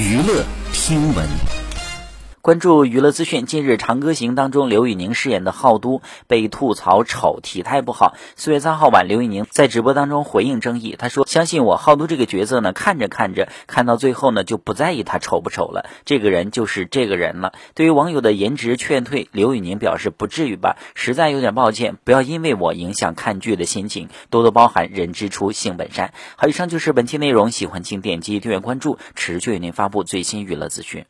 娱乐听闻。关注娱乐资讯，近日《长歌行》当中刘宇宁饰演的浩都被吐槽丑，体态不好。四月三号晚，刘宇宁在直播当中回应争议，他说：“相信我，浩都这个角色呢，看着看着，看到最后呢，就不在意他丑不丑了。这个人就是这个人了。”对于网友的颜值劝退，刘宇宁表示：“不至于吧，实在有点抱歉，不要因为我影响看剧的心情，多多包涵。人之初，性本善。”好，以上就是本期内容，喜欢请点击订阅关注，持续为您发布最新娱乐资讯。